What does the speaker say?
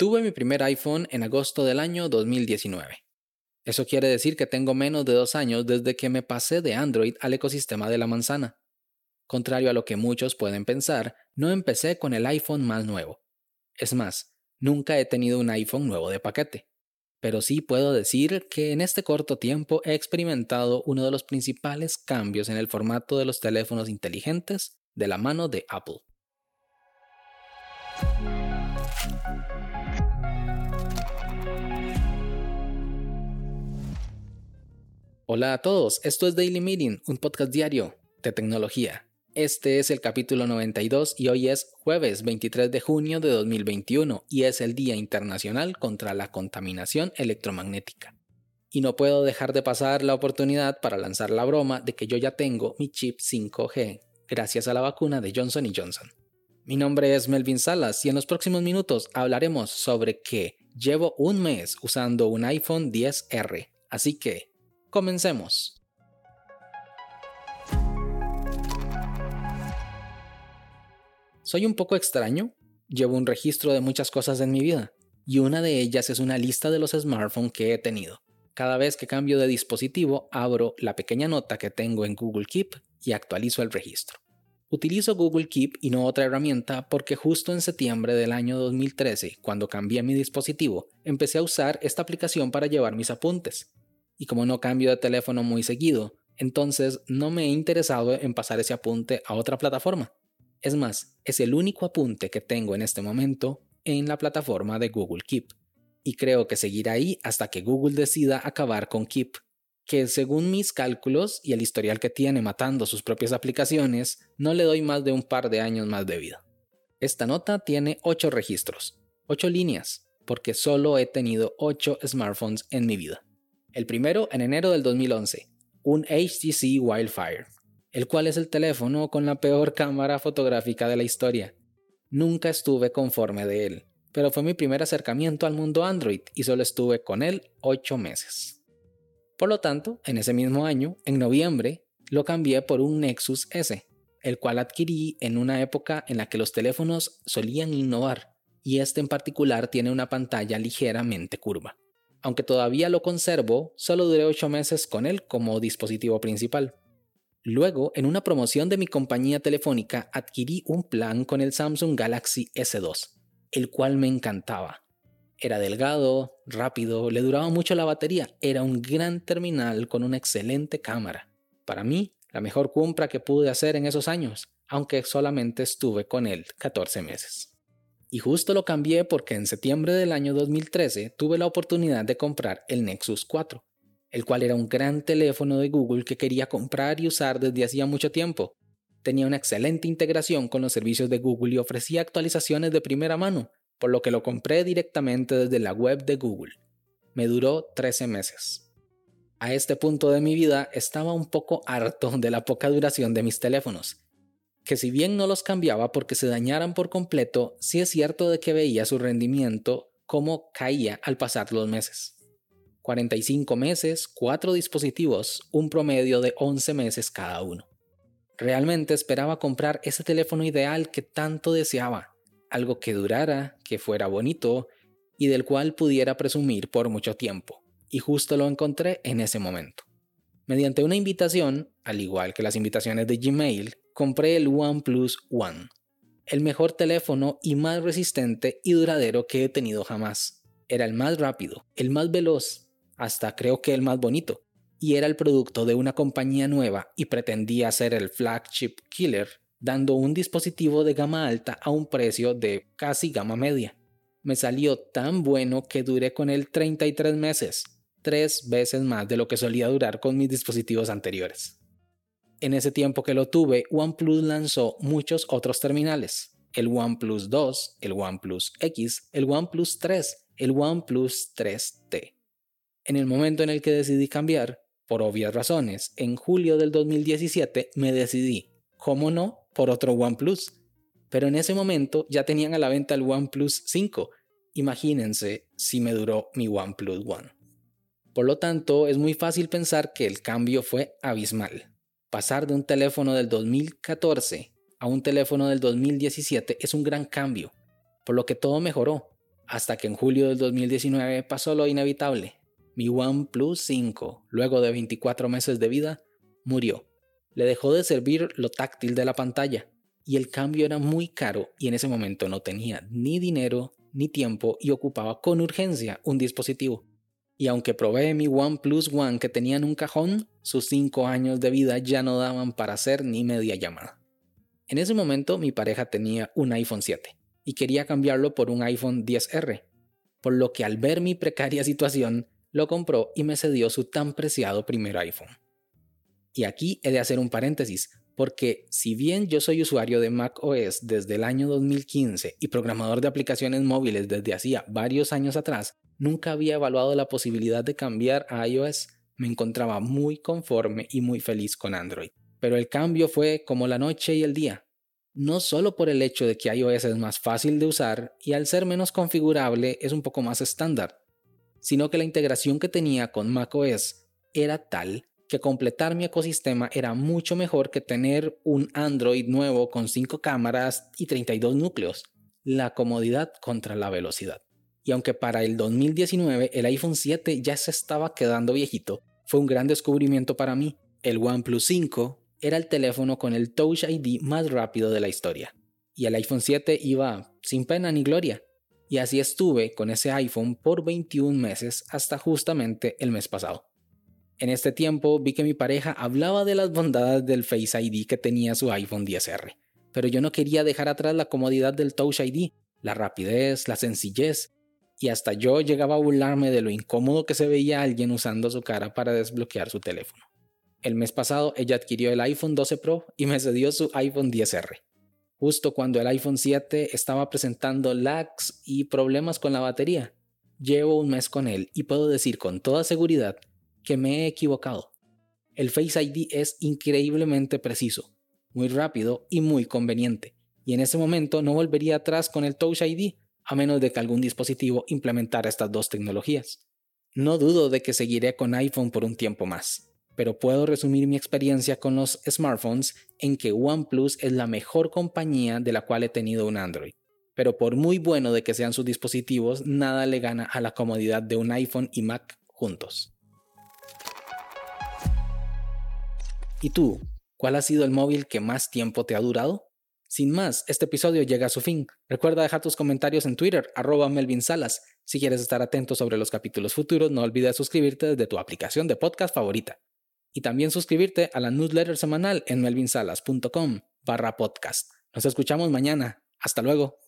Tuve mi primer iPhone en agosto del año 2019. Eso quiere decir que tengo menos de dos años desde que me pasé de Android al ecosistema de la manzana. Contrario a lo que muchos pueden pensar, no empecé con el iPhone más nuevo. Es más, nunca he tenido un iPhone nuevo de paquete. Pero sí puedo decir que en este corto tiempo he experimentado uno de los principales cambios en el formato de los teléfonos inteligentes de la mano de Apple. Hola a todos, esto es Daily Meeting, un podcast diario de tecnología. Este es el capítulo 92 y hoy es jueves 23 de junio de 2021 y es el Día Internacional contra la Contaminación Electromagnética. Y no puedo dejar de pasar la oportunidad para lanzar la broma de que yo ya tengo mi chip 5G gracias a la vacuna de Johnson Johnson. Mi nombre es Melvin Salas y en los próximos minutos hablaremos sobre que llevo un mes usando un iPhone 10R, así que Comencemos. Soy un poco extraño, llevo un registro de muchas cosas en mi vida, y una de ellas es una lista de los smartphones que he tenido. Cada vez que cambio de dispositivo, abro la pequeña nota que tengo en Google Keep y actualizo el registro. Utilizo Google Keep y no otra herramienta porque justo en septiembre del año 2013, cuando cambié mi dispositivo, empecé a usar esta aplicación para llevar mis apuntes y como no cambio de teléfono muy seguido, entonces no me he interesado en pasar ese apunte a otra plataforma. Es más, es el único apunte que tengo en este momento en la plataforma de Google Keep. Y creo que seguirá ahí hasta que Google decida acabar con Keep, que según mis cálculos y el historial que tiene matando sus propias aplicaciones, no le doy más de un par de años más de vida. Esta nota tiene 8 registros, 8 líneas, porque solo he tenido 8 smartphones en mi vida. El primero en enero del 2011, un HTC Wildfire, el cual es el teléfono con la peor cámara fotográfica de la historia. Nunca estuve conforme de él, pero fue mi primer acercamiento al mundo Android y solo estuve con él 8 meses. Por lo tanto, en ese mismo año, en noviembre, lo cambié por un Nexus S, el cual adquirí en una época en la que los teléfonos solían innovar, y este en particular tiene una pantalla ligeramente curva aunque todavía lo conservo, solo duré 8 meses con él como dispositivo principal. Luego, en una promoción de mi compañía telefónica, adquirí un plan con el Samsung Galaxy S2, el cual me encantaba. Era delgado, rápido, le duraba mucho la batería, era un gran terminal con una excelente cámara. Para mí, la mejor compra que pude hacer en esos años, aunque solamente estuve con él 14 meses. Y justo lo cambié porque en septiembre del año 2013 tuve la oportunidad de comprar el Nexus 4, el cual era un gran teléfono de Google que quería comprar y usar desde hacía mucho tiempo. Tenía una excelente integración con los servicios de Google y ofrecía actualizaciones de primera mano, por lo que lo compré directamente desde la web de Google. Me duró 13 meses. A este punto de mi vida estaba un poco harto de la poca duración de mis teléfonos que si bien no los cambiaba porque se dañaran por completo, sí es cierto de que veía su rendimiento como caía al pasar los meses. 45 meses, 4 dispositivos, un promedio de 11 meses cada uno. Realmente esperaba comprar ese teléfono ideal que tanto deseaba, algo que durara, que fuera bonito y del cual pudiera presumir por mucho tiempo, y justo lo encontré en ese momento. Mediante una invitación, al igual que las invitaciones de Gmail, compré el OnePlus One, el mejor teléfono y más resistente y duradero que he tenido jamás. Era el más rápido, el más veloz, hasta creo que el más bonito, y era el producto de una compañía nueva y pretendía ser el flagship killer, dando un dispositivo de gama alta a un precio de casi gama media. Me salió tan bueno que duré con él 33 meses, tres veces más de lo que solía durar con mis dispositivos anteriores. En ese tiempo que lo tuve, OnePlus lanzó muchos otros terminales. El OnePlus 2, el OnePlus X, el OnePlus 3, el OnePlus 3T. En el momento en el que decidí cambiar, por obvias razones, en julio del 2017 me decidí, ¿cómo no?, por otro OnePlus. Pero en ese momento ya tenían a la venta el OnePlus 5. Imagínense si me duró mi OnePlus One. Por lo tanto, es muy fácil pensar que el cambio fue abismal. Pasar de un teléfono del 2014 a un teléfono del 2017 es un gran cambio, por lo que todo mejoró. Hasta que en julio del 2019 pasó lo inevitable. Mi OnePlus 5, luego de 24 meses de vida, murió. Le dejó de servir lo táctil de la pantalla y el cambio era muy caro y en ese momento no tenía ni dinero ni tiempo y ocupaba con urgencia un dispositivo. Y aunque probé mi OnePlus One que tenía en un cajón, sus 5 años de vida ya no daban para hacer ni media llamada. En ese momento mi pareja tenía un iPhone 7 y quería cambiarlo por un iPhone 10R, por lo que al ver mi precaria situación lo compró y me cedió su tan preciado primer iPhone. Y aquí he de hacer un paréntesis, porque si bien yo soy usuario de Mac OS desde el año 2015 y programador de aplicaciones móviles desde hacía varios años atrás, nunca había evaluado la posibilidad de cambiar a iOS. Me encontraba muy conforme y muy feliz con Android. Pero el cambio fue como la noche y el día. No solo por el hecho de que iOS es más fácil de usar y al ser menos configurable es un poco más estándar, sino que la integración que tenía con macOS era tal que completar mi ecosistema era mucho mejor que tener un Android nuevo con 5 cámaras y 32 núcleos. La comodidad contra la velocidad. Y aunque para el 2019 el iPhone 7 ya se estaba quedando viejito, fue un gran descubrimiento para mí. El OnePlus 5 era el teléfono con el Touch ID más rápido de la historia. Y el iPhone 7 iba sin pena ni gloria. Y así estuve con ese iPhone por 21 meses hasta justamente el mes pasado. En este tiempo vi que mi pareja hablaba de las bondades del Face ID que tenía su iPhone 10R, pero yo no quería dejar atrás la comodidad del Touch ID, la rapidez, la sencillez, y hasta yo llegaba a burlarme de lo incómodo que se veía alguien usando su cara para desbloquear su teléfono. El mes pasado ella adquirió el iPhone 12 Pro y me cedió su iPhone 10R justo cuando el iPhone 7 estaba presentando lags y problemas con la batería. Llevo un mes con él y puedo decir con toda seguridad que me he equivocado. El Face ID es increíblemente preciso, muy rápido y muy conveniente, y en ese momento no volvería atrás con el Touch ID a menos de que algún dispositivo implementara estas dos tecnologías. No dudo de que seguiré con iPhone por un tiempo más pero puedo resumir mi experiencia con los smartphones en que OnePlus es la mejor compañía de la cual he tenido un Android. Pero por muy bueno de que sean sus dispositivos, nada le gana a la comodidad de un iPhone y Mac juntos. ¿Y tú? ¿Cuál ha sido el móvil que más tiempo te ha durado? Sin más, este episodio llega a su fin. Recuerda dejar tus comentarios en Twitter, arroba Melvin Salas. Si quieres estar atento sobre los capítulos futuros, no olvides suscribirte desde tu aplicación de podcast favorita y también suscribirte a la newsletter semanal en melvinsalas.com barra podcast. Nos escuchamos mañana. Hasta luego.